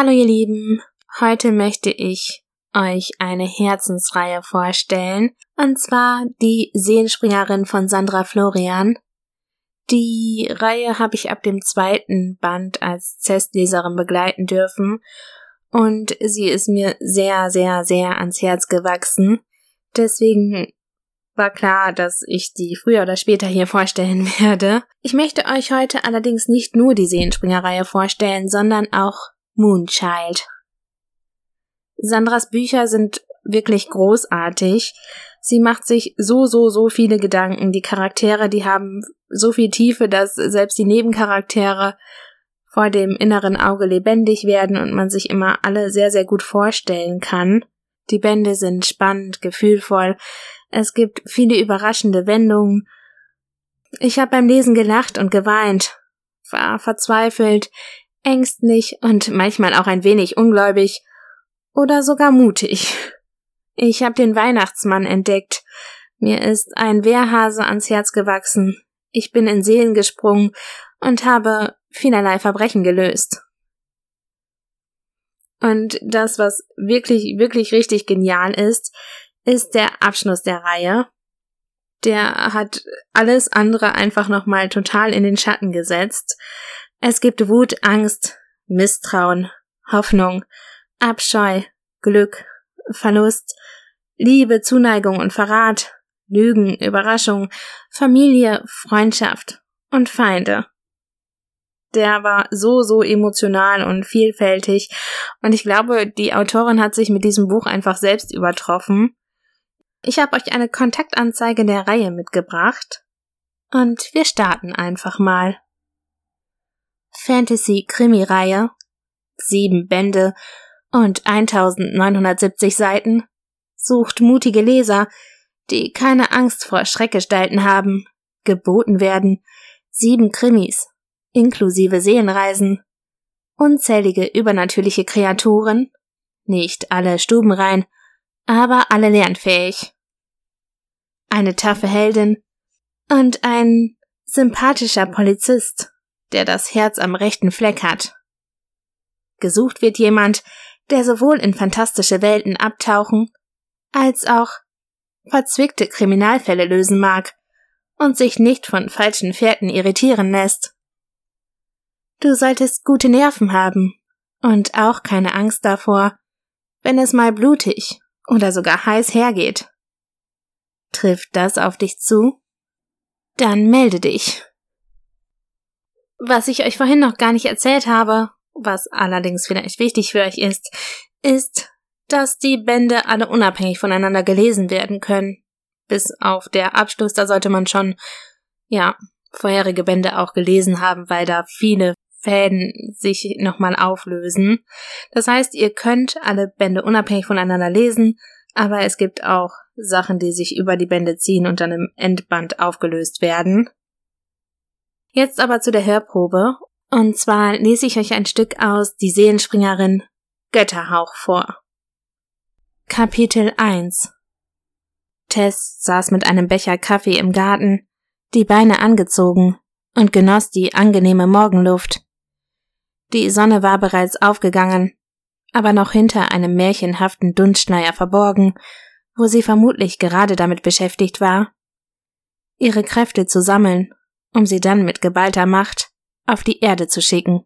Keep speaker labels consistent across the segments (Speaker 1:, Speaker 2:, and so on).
Speaker 1: Hallo ihr Lieben, heute möchte ich euch eine Herzensreihe vorstellen, und zwar die Seelenspringerin von Sandra Florian. Die Reihe habe ich ab dem zweiten Band als Testleserin begleiten dürfen und sie ist mir sehr, sehr, sehr ans Herz gewachsen. Deswegen war klar, dass ich die früher oder später hier vorstellen werde. Ich möchte euch heute allerdings nicht nur die Sehenspringerreihe vorstellen, sondern auch Moonchild. Sandras Bücher sind wirklich großartig. Sie macht sich so, so, so viele Gedanken. Die Charaktere, die haben so viel Tiefe, dass selbst die Nebencharaktere vor dem inneren Auge lebendig werden und man sich immer alle sehr, sehr gut vorstellen kann. Die Bände sind spannend, gefühlvoll. Es gibt viele überraschende Wendungen. Ich habe beim Lesen gelacht und geweint, war verzweifelt, ängstlich und manchmal auch ein wenig ungläubig oder sogar mutig. Ich habe den Weihnachtsmann entdeckt. Mir ist ein Wehrhase ans Herz gewachsen. Ich bin in Seelen gesprungen und habe vielerlei Verbrechen gelöst. Und das, was wirklich, wirklich richtig genial ist, ist der Abschluss der Reihe. Der hat alles andere einfach nochmal total in den Schatten gesetzt. Es gibt Wut, Angst, Misstrauen, Hoffnung, Abscheu, Glück, Verlust, Liebe, Zuneigung und Verrat, Lügen, Überraschung, Familie, Freundschaft und Feinde. Der war so, so emotional und vielfältig und ich glaube, die Autorin hat sich mit diesem Buch einfach selbst übertroffen. Ich habe euch eine Kontaktanzeige der Reihe mitgebracht und wir starten einfach mal. Fantasy-Krimi-Reihe, sieben Bände und 1970 Seiten, sucht mutige Leser, die keine Angst vor Schreckgestalten haben, geboten werden, sieben Krimis, inklusive Seelenreisen, unzählige übernatürliche Kreaturen, nicht alle stubenrein, aber alle lernfähig. Eine taffe Heldin und ein sympathischer Polizist, der das Herz am rechten Fleck hat. Gesucht wird jemand, der sowohl in fantastische Welten abtauchen, als auch verzwickte Kriminalfälle lösen mag und sich nicht von falschen Fährten irritieren lässt. Du solltest gute Nerven haben und auch keine Angst davor, wenn es mal blutig oder sogar heiß hergeht. Trifft das auf dich zu? Dann melde dich. Was ich euch vorhin noch gar nicht erzählt habe, was allerdings vielleicht wichtig für euch ist, ist, dass die Bände alle unabhängig voneinander gelesen werden können. Bis auf der Abschluss, da sollte man schon, ja, vorherige Bände auch gelesen haben, weil da viele Fäden sich nochmal auflösen. Das heißt, ihr könnt alle Bände unabhängig voneinander lesen, aber es gibt auch Sachen, die sich über die Bände ziehen und dann im Endband aufgelöst werden. Jetzt aber zu der Hörprobe. Und zwar lese ich euch ein Stück aus Die Seelenspringerin Götterhauch vor. Kapitel 1 Tess saß mit einem Becher Kaffee im Garten, die Beine angezogen und genoss die angenehme Morgenluft. Die Sonne war bereits aufgegangen, aber noch hinter einem märchenhaften Dunstschleier verborgen, wo sie vermutlich gerade damit beschäftigt war, ihre Kräfte zu sammeln, um sie dann mit geballter Macht auf die Erde zu schicken.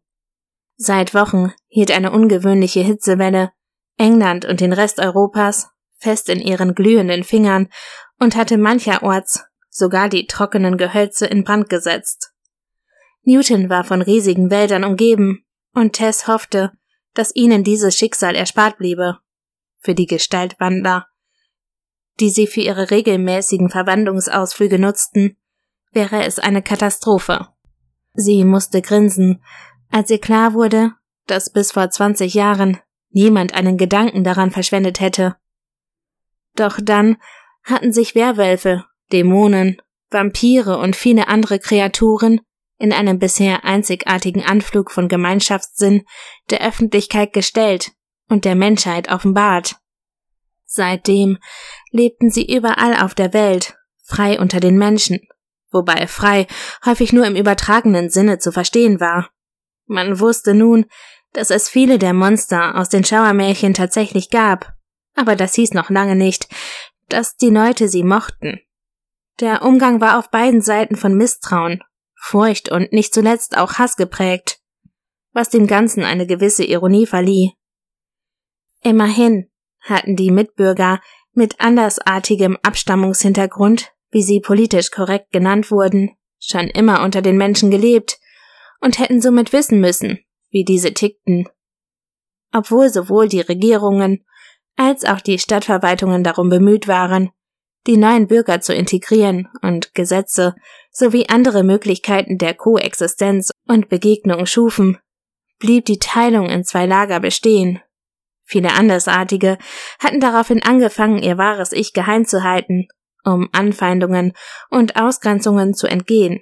Speaker 1: Seit Wochen hielt eine ungewöhnliche Hitzewelle England und den Rest Europas fest in ihren glühenden Fingern und hatte mancherorts sogar die trockenen Gehölze in Brand gesetzt. Newton war von riesigen Wäldern umgeben, und Tess hoffte, dass ihnen dieses Schicksal erspart bliebe. Für die Gestaltwandler, die sie für ihre regelmäßigen Verwandlungsausflüge nutzten, wäre es eine Katastrophe. Sie musste grinsen, als ihr klar wurde, dass bis vor 20 Jahren niemand einen Gedanken daran verschwendet hätte. Doch dann hatten sich Werwölfe, Dämonen, Vampire und viele andere Kreaturen in einem bisher einzigartigen Anflug von Gemeinschaftssinn der Öffentlichkeit gestellt und der Menschheit offenbart. Seitdem lebten sie überall auf der Welt, frei unter den Menschen, wobei frei häufig nur im übertragenen Sinne zu verstehen war. Man wusste nun, dass es viele der Monster aus den Schauermärchen tatsächlich gab, aber das hieß noch lange nicht, dass die Leute sie mochten. Der Umgang war auf beiden Seiten von Misstrauen, Furcht und nicht zuletzt auch Hass geprägt, was dem Ganzen eine gewisse Ironie verlieh. Immerhin hatten die Mitbürger mit andersartigem Abstammungshintergrund, wie sie politisch korrekt genannt wurden, schon immer unter den Menschen gelebt und hätten somit wissen müssen, wie diese tickten. Obwohl sowohl die Regierungen als auch die Stadtverwaltungen darum bemüht waren, die neuen Bürger zu integrieren und Gesetze sowie andere Möglichkeiten der Koexistenz und Begegnung schufen, blieb die Teilung in zwei Lager bestehen. Viele Andersartige hatten daraufhin angefangen, ihr wahres Ich geheim zu halten, um Anfeindungen und Ausgrenzungen zu entgehen.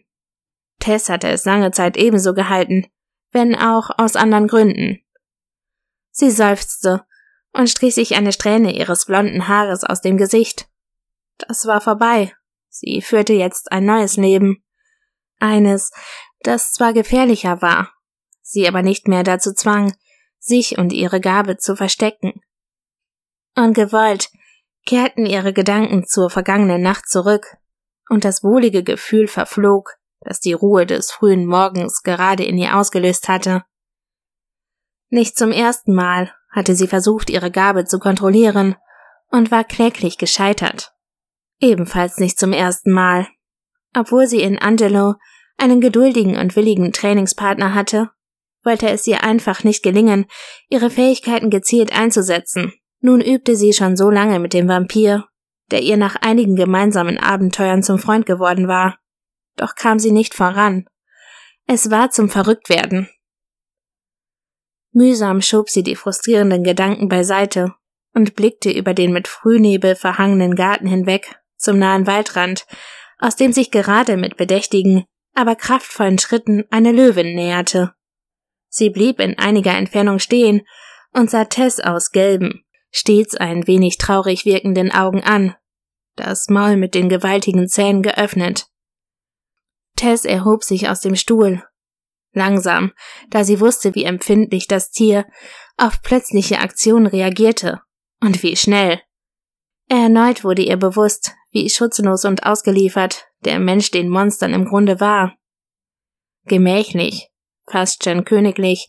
Speaker 1: Tess hatte es lange Zeit ebenso gehalten, wenn auch aus anderen Gründen. Sie seufzte und strich sich eine Strähne ihres blonden Haares aus dem Gesicht. Das war vorbei. Sie führte jetzt ein neues Leben. Eines, das zwar gefährlicher war, sie aber nicht mehr dazu zwang, sich und ihre Gabe zu verstecken. Ungewollt kehrten ihre Gedanken zur vergangenen Nacht zurück, und das wohlige Gefühl verflog, das die Ruhe des frühen Morgens gerade in ihr ausgelöst hatte. Nicht zum ersten Mal hatte sie versucht, ihre Gabe zu kontrollieren und war kläglich gescheitert. Ebenfalls nicht zum ersten Mal. Obwohl sie in Angelo einen geduldigen und willigen Trainingspartner hatte, wollte es ihr einfach nicht gelingen, ihre Fähigkeiten gezielt einzusetzen. Nun übte sie schon so lange mit dem Vampir, der ihr nach einigen gemeinsamen Abenteuern zum Freund geworden war. Doch kam sie nicht voran. Es war zum Verrücktwerden. Mühsam schob sie die frustrierenden Gedanken beiseite und blickte über den mit Frühnebel verhangenen Garten hinweg zum nahen Waldrand, aus dem sich gerade mit bedächtigen, aber kraftvollen Schritten eine Löwin näherte. Sie blieb in einiger Entfernung stehen und sah Tess aus gelben, stets ein wenig traurig wirkenden Augen an, das Maul mit den gewaltigen Zähnen geöffnet. Tess erhob sich aus dem Stuhl langsam, da sie wusste, wie empfindlich das Tier auf plötzliche Aktionen reagierte und wie schnell. Erneut wurde ihr bewusst, wie schutzlos und ausgeliefert der Mensch den Monstern im Grunde war. Gemächlich, fast schon königlich,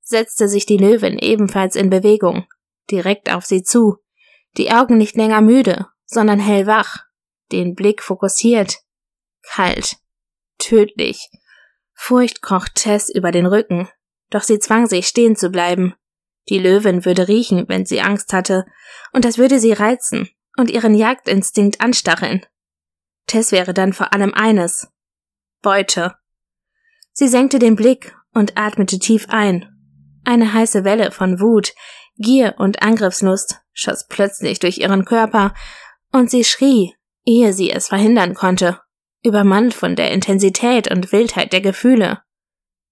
Speaker 1: setzte sich die Löwin ebenfalls in Bewegung, direkt auf sie zu, die Augen nicht länger müde, sondern hellwach, den Blick fokussiert, kalt, tödlich, Furcht kroch Tess über den Rücken, doch sie zwang sich stehen zu bleiben. Die Löwin würde riechen, wenn sie Angst hatte, und das würde sie reizen und ihren Jagdinstinkt anstacheln. Tess wäre dann vor allem eines Beute. Sie senkte den Blick und atmete tief ein. Eine heiße Welle von Wut, Gier und Angriffslust schoss plötzlich durch ihren Körper, und sie schrie, ehe sie es verhindern konnte übermannt von der Intensität und Wildheit der Gefühle.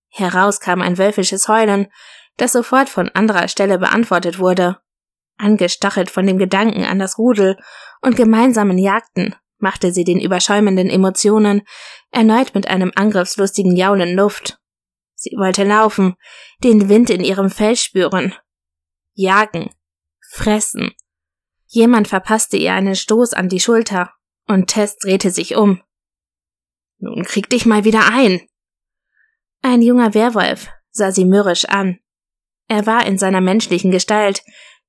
Speaker 1: Heraus kam ein wölfisches Heulen, das sofort von anderer Stelle beantwortet wurde. Angestachelt von dem Gedanken an das Rudel und gemeinsamen Jagden, machte sie den überschäumenden Emotionen erneut mit einem angriffslustigen Jaulen Luft. Sie wollte laufen, den Wind in ihrem Fell spüren, jagen, fressen. Jemand verpasste ihr einen Stoß an die Schulter, und Tess drehte sich um. Nun krieg dich mal wieder ein. Ein junger Werwolf sah sie mürrisch an. Er war in seiner menschlichen Gestalt,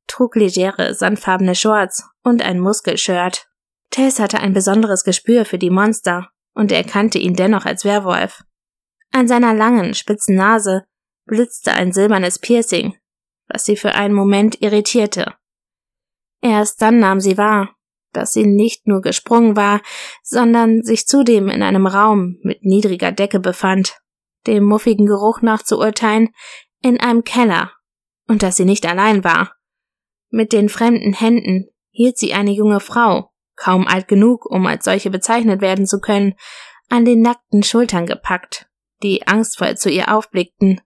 Speaker 1: trug legere, sandfarbene Shorts und ein Muskelshirt. Tess hatte ein besonderes Gespür für die Monster und erkannte ihn dennoch als Werwolf. An seiner langen, spitzen Nase blitzte ein silbernes Piercing, was sie für einen Moment irritierte. Erst dann nahm sie wahr, dass sie nicht nur gesprungen war, sondern sich zudem in einem Raum mit niedriger Decke befand, dem muffigen Geruch nach zu urteilen, in einem Keller, und dass sie nicht allein war. Mit den fremden Händen hielt sie eine junge Frau, kaum alt genug, um als solche bezeichnet werden zu können, an den nackten Schultern gepackt, die angstvoll zu ihr aufblickten.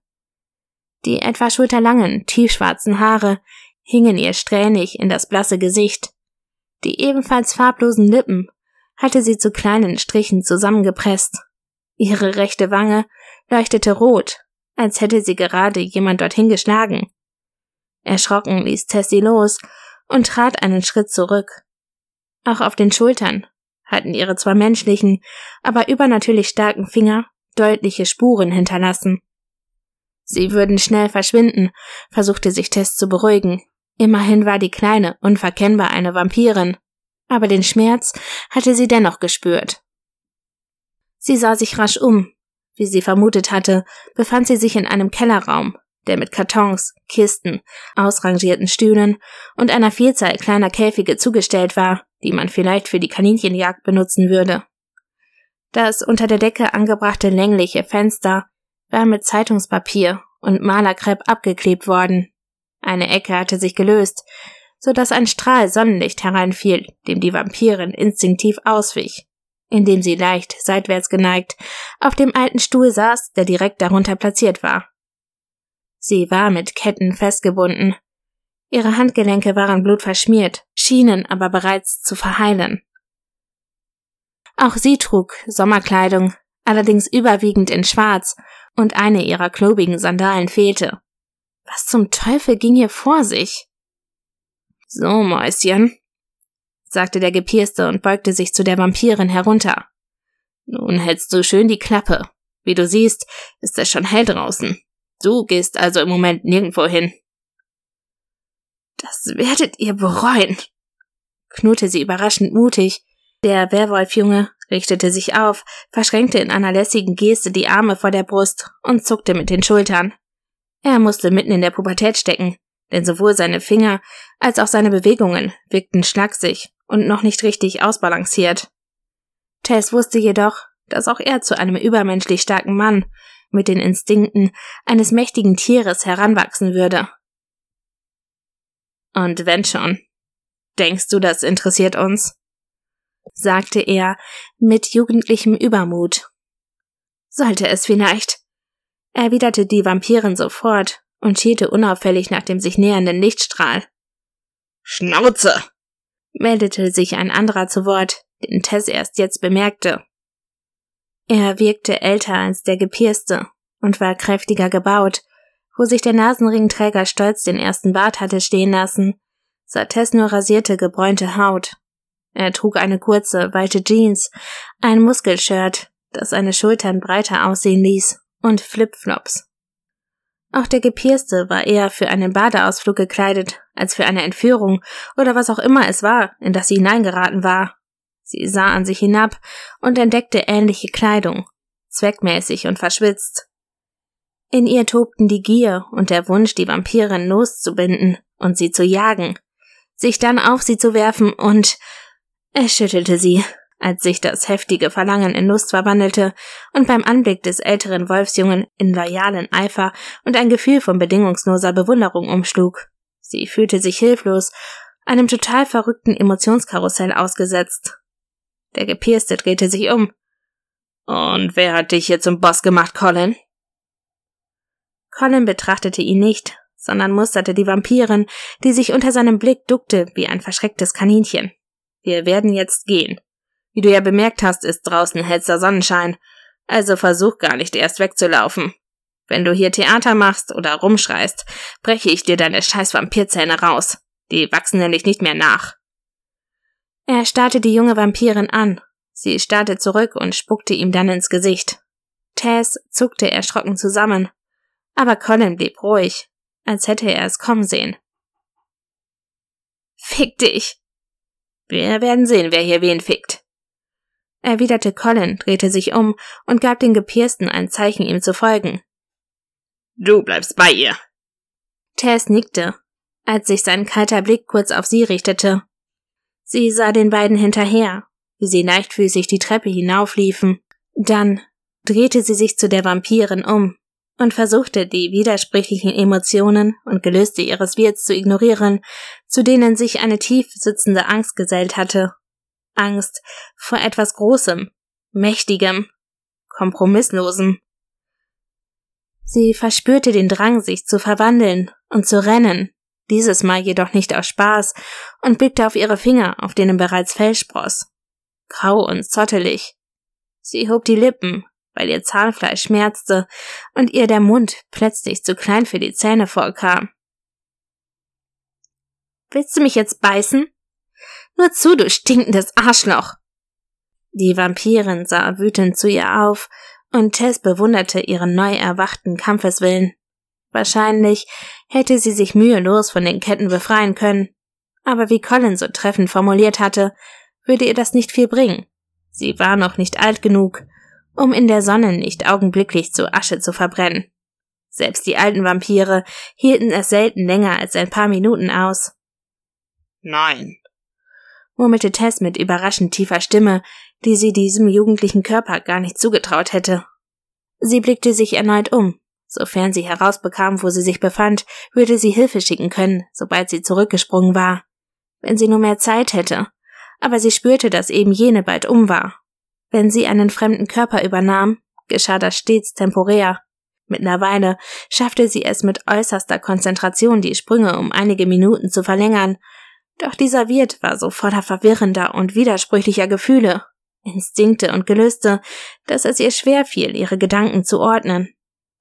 Speaker 1: Die etwa schulterlangen, tiefschwarzen Haare hingen ihr strähnig in das blasse Gesicht, die ebenfalls farblosen Lippen hatte sie zu kleinen Strichen zusammengepresst. Ihre rechte Wange leuchtete rot, als hätte sie gerade jemand dorthin geschlagen. Erschrocken ließ Tessie los und trat einen Schritt zurück. Auch auf den Schultern hatten ihre zwar menschlichen, aber übernatürlich starken Finger deutliche Spuren hinterlassen. Sie würden schnell verschwinden, versuchte sich Tess zu beruhigen. Immerhin war die Kleine unverkennbar eine Vampirin, aber den Schmerz hatte sie dennoch gespürt. Sie sah sich rasch um. Wie sie vermutet hatte, befand sie sich in einem Kellerraum, der mit Kartons, Kisten, ausrangierten Stühlen und einer Vielzahl kleiner Käfige zugestellt war, die man vielleicht für die Kaninchenjagd benutzen würde. Das unter der Decke angebrachte längliche Fenster war mit Zeitungspapier und Malerkrepp abgeklebt worden. Eine Ecke hatte sich gelöst, so dass ein Strahl Sonnenlicht hereinfiel, dem die Vampirin instinktiv auswich, indem sie leicht seitwärts geneigt auf dem alten Stuhl saß, der direkt darunter platziert war. Sie war mit Ketten festgebunden. Ihre Handgelenke waren blutverschmiert, schienen aber bereits zu verheilen. Auch sie trug Sommerkleidung, allerdings überwiegend in Schwarz, und eine ihrer klobigen Sandalen fehlte. Was zum Teufel ging hier vor sich? So, Mäuschen, sagte der Gepierste und beugte sich zu der Vampirin herunter. Nun hältst du schön die Klappe. Wie du siehst, ist es schon hell draußen. Du gehst also im Moment nirgendwo hin. Das werdet ihr bereuen, knurrte sie überraschend mutig. Der Werwolfjunge richtete sich auf, verschränkte in einer lässigen Geste die Arme vor der Brust und zuckte mit den Schultern. Er musste mitten in der Pubertät stecken, denn sowohl seine Finger als auch seine Bewegungen wirkten schlaksig und noch nicht richtig ausbalanciert. Tess wusste jedoch, dass auch er zu einem übermenschlich starken Mann mit den Instinkten eines mächtigen Tieres heranwachsen würde. Und wenn schon, denkst du, das interessiert uns? Sagte er mit jugendlichem Übermut. Sollte es vielleicht, erwiderte die Vampirin sofort und schielte unauffällig nach dem sich nähernden Lichtstrahl. Schnauze! meldete sich ein anderer zu Wort, den Tess erst jetzt bemerkte. Er wirkte älter als der Gepierste und war kräftiger gebaut. Wo sich der Nasenringträger stolz den ersten Bart hatte stehen lassen, sah Tess nur rasierte, gebräunte Haut. Er trug eine kurze, weite Jeans, ein Muskelshirt, das seine Schultern breiter aussehen ließ, und Flipflops. Auch der Gepierste war eher für einen Badeausflug gekleidet, als für eine Entführung oder was auch immer es war, in das sie hineingeraten war. Sie sah an sich hinab und entdeckte ähnliche Kleidung, zweckmäßig und verschwitzt. In ihr tobten die Gier und der Wunsch, die Vampirin loszubinden und sie zu jagen, sich dann auf sie zu werfen und er schüttelte sie, als sich das heftige Verlangen in Lust verwandelte und beim Anblick des älteren Wolfsjungen in loyalen Eifer und ein Gefühl von bedingungsloser Bewunderung umschlug. Sie fühlte sich hilflos, einem total verrückten Emotionskarussell ausgesetzt. Der Gepierste drehte sich um. Und wer hat dich hier zum Boss gemacht, Colin? Colin betrachtete ihn nicht, sondern musterte die Vampirin, die sich unter seinem Blick duckte wie ein verschrecktes Kaninchen. Wir werden jetzt gehen. Wie du ja bemerkt hast, ist draußen hellster Sonnenschein, also versuch gar nicht erst wegzulaufen. Wenn du hier Theater machst oder rumschreist, breche ich dir deine scheiß Vampirzähne raus. Die wachsen nämlich nicht mehr nach. Er starrte die junge Vampirin an. Sie starrte zurück und spuckte ihm dann ins Gesicht. Tess zuckte erschrocken zusammen. Aber Colin blieb ruhig, als hätte er es kommen sehen. Fick dich! Wir werden sehen, wer hier wen fickt. Erwiderte Colin, drehte sich um und gab den Gepiersten ein Zeichen, ihm zu folgen. Du bleibst bei ihr. Tess nickte, als sich sein kalter Blick kurz auf sie richtete. Sie sah den beiden hinterher, wie sie leichtfüßig die Treppe hinaufliefen. Dann drehte sie sich zu der Vampirin um und versuchte die widersprüchlichen Emotionen und Gelüste ihres Wirts zu ignorieren, zu denen sich eine tief sitzende Angst gesellt hatte. Angst vor etwas Großem, Mächtigem, Kompromisslosem. Sie verspürte den Drang, sich zu verwandeln und zu rennen, dieses Mal jedoch nicht aus Spaß, und blickte auf ihre Finger, auf denen bereits Fell spross. Grau und zottelig. Sie hob die Lippen, weil ihr Zahnfleisch schmerzte und ihr der Mund plötzlich zu klein für die Zähne vorkam. Willst du mich jetzt beißen? Nur zu, du stinkendes Arschloch! Die Vampirin sah wütend zu ihr auf, und Tess bewunderte ihren neu erwachten Kampfeswillen. Wahrscheinlich hätte sie sich mühelos von den Ketten befreien können, aber wie Colin so treffend formuliert hatte, würde ihr das nicht viel bringen. Sie war noch nicht alt genug, um in der Sonne nicht augenblicklich zu Asche zu verbrennen. Selbst die alten Vampire hielten es selten länger als ein paar Minuten aus.
Speaker 2: Nein,
Speaker 1: murmelte Tess mit überraschend tiefer Stimme, die sie diesem jugendlichen Körper gar nicht zugetraut hätte. Sie blickte sich erneut um. Sofern sie herausbekam, wo sie sich befand, würde sie Hilfe schicken können, sobald sie zurückgesprungen war. Wenn sie nur mehr Zeit hätte. Aber sie spürte, dass eben jene bald um war. Wenn sie einen fremden Körper übernahm, geschah das stets temporär. Mittlerweile schaffte sie es mit äußerster Konzentration, die Sprünge um einige Minuten zu verlängern, doch dieser Wirt war so voller verwirrender und widersprüchlicher Gefühle, Instinkte und Gelüste, dass es ihr schwer fiel, ihre Gedanken zu ordnen.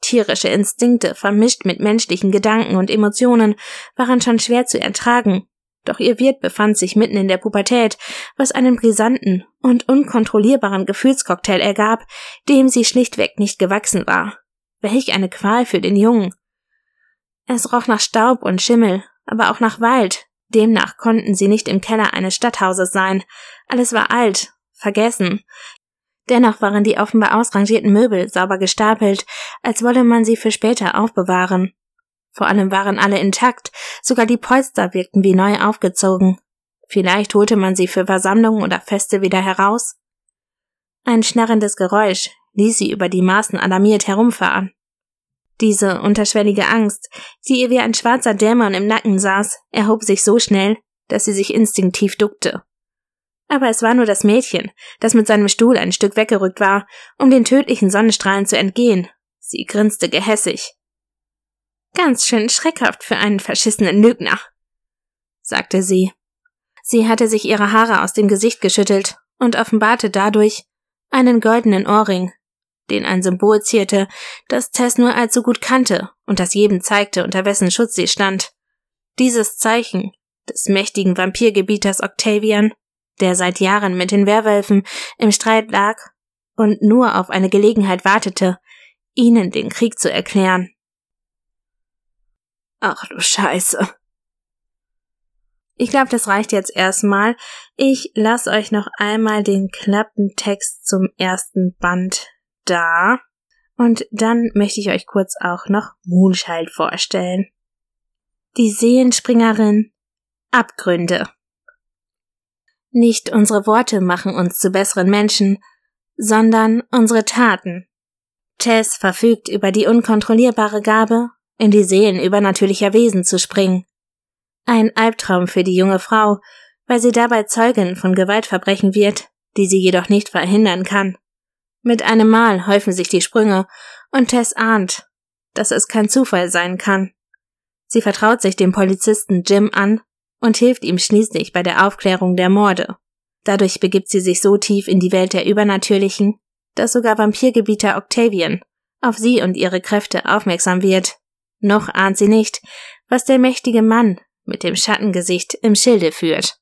Speaker 1: Tierische Instinkte vermischt mit menschlichen Gedanken und Emotionen waren schon schwer zu ertragen, doch ihr Wirt befand sich mitten in der Pubertät, was einen brisanten und unkontrollierbaren Gefühlscocktail ergab, dem sie schlichtweg nicht gewachsen war. Welch eine Qual für den Jungen. Es roch nach Staub und Schimmel, aber auch nach Wald, Demnach konnten sie nicht im Keller eines Stadthauses sein. Alles war alt, vergessen. Dennoch waren die offenbar ausrangierten Möbel sauber gestapelt, als wolle man sie für später aufbewahren. Vor allem waren alle intakt, sogar die Polster wirkten wie neu aufgezogen. Vielleicht holte man sie für Versammlungen oder Feste wieder heraus. Ein schnarrendes Geräusch ließ sie über die Maßen alarmiert herumfahren. Diese unterschwellige Angst, die ihr wie ein schwarzer Dämon im Nacken saß, erhob sich so schnell, dass sie sich instinktiv duckte. Aber es war nur das Mädchen, das mit seinem Stuhl ein Stück weggerückt war, um den tödlichen Sonnenstrahlen zu entgehen. Sie grinste gehässig. Ganz schön schreckhaft für einen verschissenen Lügner, sagte sie. Sie hatte sich ihre Haare aus dem Gesicht geschüttelt und offenbarte dadurch einen goldenen Ohrring, den ein Symbol zierte, das Tess nur allzu gut kannte und das jedem zeigte, unter wessen Schutz sie stand. Dieses Zeichen des mächtigen Vampirgebieters Octavian, der seit Jahren mit den Werwölfen im Streit lag und nur auf eine Gelegenheit wartete, ihnen den Krieg zu erklären. Ach du Scheiße. Ich glaube, das reicht jetzt erstmal. Ich lasse euch noch einmal den Klappentext zum ersten Band da. Und dann möchte ich euch kurz auch noch Moonchild vorstellen. Die Seelenspringerin Abgründe. Nicht unsere Worte machen uns zu besseren Menschen, sondern unsere Taten. Tess verfügt über die unkontrollierbare Gabe, in die Seelen übernatürlicher Wesen zu springen. Ein Albtraum für die junge Frau, weil sie dabei Zeugin von Gewaltverbrechen wird, die sie jedoch nicht verhindern kann. Mit einem Mal häufen sich die Sprünge, und Tess ahnt, dass es kein Zufall sein kann. Sie vertraut sich dem Polizisten Jim an und hilft ihm schließlich bei der Aufklärung der Morde. Dadurch begibt sie sich so tief in die Welt der Übernatürlichen, dass sogar Vampirgebieter Octavian auf sie und ihre Kräfte aufmerksam wird. Noch ahnt sie nicht, was der mächtige Mann mit dem Schattengesicht im Schilde führt.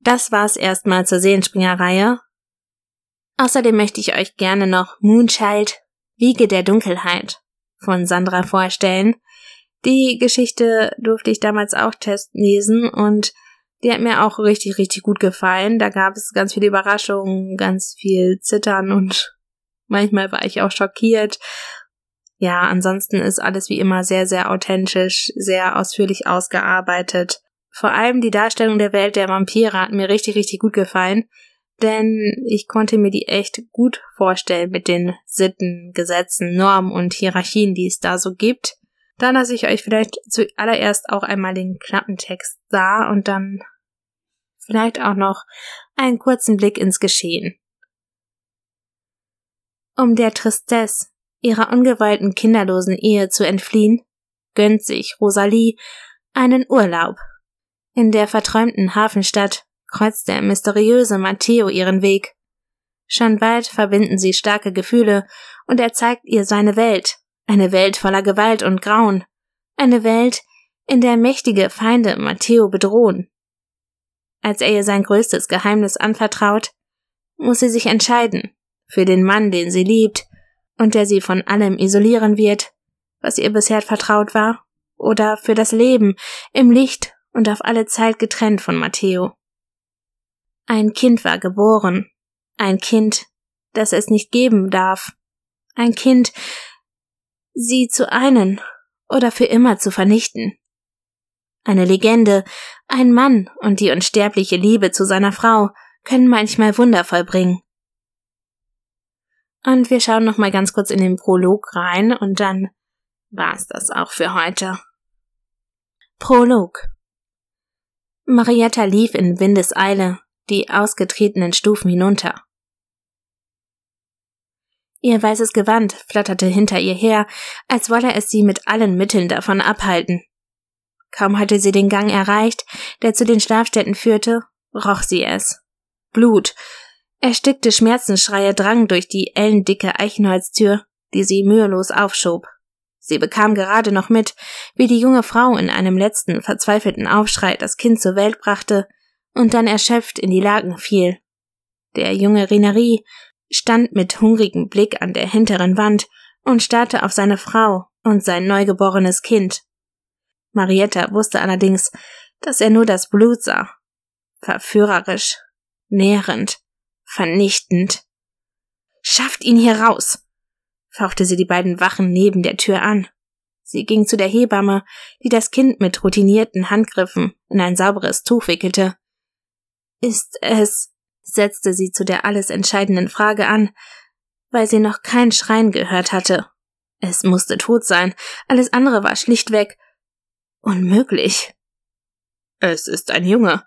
Speaker 1: Das war's erstmal zur Seelenspringerreihe Außerdem möchte ich euch gerne noch Moonchild, Wiege der Dunkelheit von Sandra vorstellen. Die Geschichte durfte ich damals auch testen lesen und die hat mir auch richtig, richtig gut gefallen. Da gab es ganz viele Überraschungen, ganz viel Zittern und manchmal war ich auch schockiert. Ja, ansonsten ist alles wie immer sehr, sehr authentisch, sehr ausführlich ausgearbeitet. Vor allem die Darstellung der Welt der Vampire hat mir richtig, richtig gut gefallen denn ich konnte mir die echt gut vorstellen mit den Sitten, Gesetzen, Normen und Hierarchien, die es da so gibt. Dann lasse ich euch vielleicht zuallererst auch einmal den Klappentext da und dann vielleicht auch noch einen kurzen Blick ins Geschehen. Um der Tristesse ihrer ungewollten kinderlosen Ehe zu entfliehen, gönnt sich Rosalie einen Urlaub in der verträumten Hafenstadt kreuzt der mysteriöse Matteo ihren Weg. Schon bald verbinden sie starke Gefühle und er zeigt ihr seine Welt, eine Welt voller Gewalt und Grauen, eine Welt, in der mächtige Feinde Matteo bedrohen. Als er ihr sein größtes Geheimnis anvertraut, muss sie sich entscheiden für den Mann, den sie liebt und der sie von allem isolieren wird, was ihr bisher vertraut war, oder für das Leben im Licht und auf alle Zeit getrennt von Matteo. Ein Kind war geboren, ein Kind, das es nicht geben darf, ein Kind, sie zu einen oder für immer zu vernichten. Eine Legende, ein Mann und die unsterbliche Liebe zu seiner Frau können manchmal Wunder vollbringen. Und wir schauen noch mal ganz kurz in den Prolog rein und dann war's das auch für heute. Prolog Marietta lief in Windeseile die ausgetretenen Stufen hinunter. Ihr weißes Gewand flatterte hinter ihr her, als wolle es sie mit allen Mitteln davon abhalten. Kaum hatte sie den Gang erreicht, der zu den Schlafstätten führte, roch sie es. Blut. Erstickte Schmerzensschreie drangen durch die ellendicke Eichenholztür, die sie mühelos aufschob. Sie bekam gerade noch mit, wie die junge Frau in einem letzten verzweifelten Aufschrei das Kind zur Welt brachte und dann erschöpft in die Lagen fiel. Der junge Rinerie stand mit hungrigem Blick an der hinteren Wand und starrte auf seine Frau und sein neugeborenes Kind. Marietta wusste allerdings, dass er nur das Blut sah. Verführerisch, nährend, vernichtend. Schafft ihn hier raus! fauchte sie die beiden Wachen neben der Tür an. Sie ging zu der Hebamme, die das Kind mit routinierten Handgriffen in ein sauberes Tuch wickelte. Ist es setzte sie zu der alles entscheidenden Frage an, weil sie noch kein Schreien gehört hatte. Es musste tot sein, alles andere war schlichtweg unmöglich. Es ist ein Junge,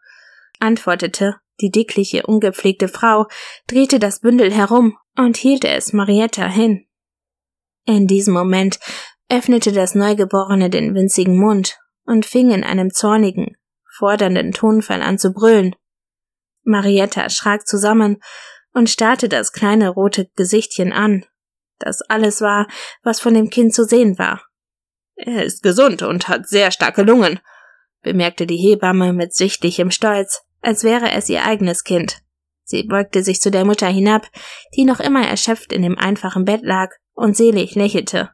Speaker 1: antwortete die dickliche, ungepflegte Frau, drehte das Bündel herum und hielt es Marietta hin. In diesem Moment öffnete das Neugeborene den winzigen Mund und fing in einem zornigen, fordernden Tonfall an zu brüllen. Marietta schrak zusammen und starrte das kleine rote Gesichtchen an. Das alles war, was von dem Kind zu sehen war. Er ist gesund und hat sehr starke Lungen, bemerkte die Hebamme mit sichtlichem Stolz, als wäre es ihr eigenes Kind. Sie beugte sich zu der Mutter hinab, die noch immer erschöpft in dem einfachen Bett lag und selig lächelte.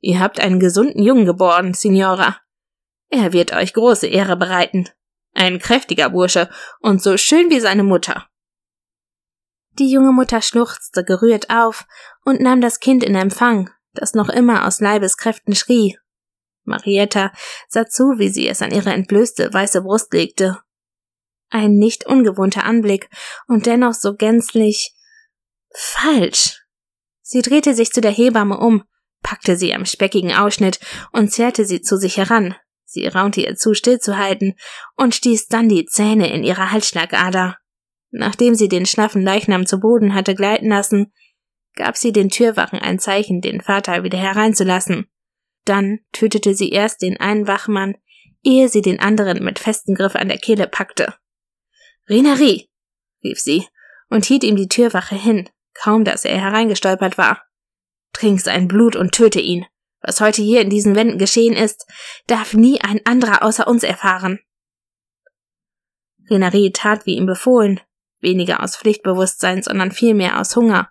Speaker 1: Ihr habt einen gesunden Jungen geboren, Signora. Er wird euch große Ehre bereiten. Ein kräftiger Bursche und so schön wie seine Mutter. Die junge Mutter schluchzte gerührt auf und nahm das Kind in Empfang, das noch immer aus Leibeskräften schrie. Marietta sah zu, wie sie es an ihre entblößte weiße Brust legte. Ein nicht ungewohnter Anblick und dennoch so gänzlich falsch. Sie drehte sich zu der Hebamme um, packte sie am speckigen Ausschnitt und zerrte sie zu sich heran. Sie raunte ihr zu, stillzuhalten und stieß dann die Zähne in ihre Halsschlagader. Nachdem sie den schlaffen Leichnam zu Boden hatte gleiten lassen, gab sie den Türwachen ein Zeichen, den Vater wieder hereinzulassen. Dann tötete sie erst den einen Wachmann, ehe sie den anderen mit festem Griff an der Kehle packte. Renerie, rief sie und hielt ihm die Türwache hin, kaum dass er hereingestolpert war. Trink sein Blut und töte ihn. Was heute hier in diesen Wänden geschehen ist, darf nie ein anderer außer uns erfahren. Renari tat wie ihm befohlen, weniger aus Pflichtbewusstsein, sondern vielmehr aus Hunger.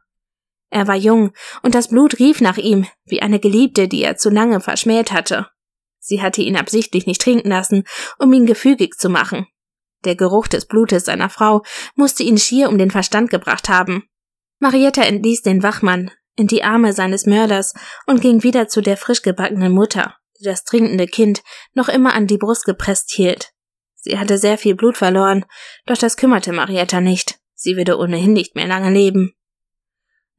Speaker 1: Er war jung, und das Blut rief nach ihm, wie eine Geliebte, die er zu lange verschmäht hatte. Sie hatte ihn absichtlich nicht trinken lassen, um ihn gefügig zu machen. Der Geruch des Blutes seiner Frau musste ihn schier um den Verstand gebracht haben. Marietta entließ den Wachmann, in die Arme seines Mörders und ging wieder zu der frisch gebackenen Mutter, die das trinkende Kind noch immer an die Brust gepresst hielt. Sie hatte sehr viel Blut verloren, doch das kümmerte Marietta nicht. Sie würde ohnehin nicht mehr lange leben.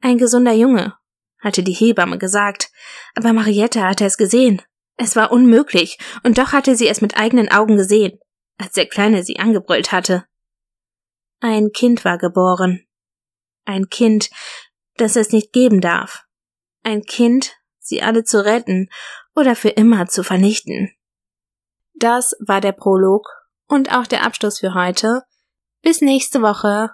Speaker 1: Ein gesunder Junge, hatte die Hebamme gesagt, aber Marietta hatte es gesehen. Es war unmöglich, und doch hatte sie es mit eigenen Augen gesehen, als der Kleine sie angebrüllt hatte. Ein Kind war geboren. Ein Kind, dass es nicht geben darf. Ein Kind, sie alle zu retten oder für immer zu vernichten. Das war der Prolog und auch der Abschluss für heute. Bis nächste Woche.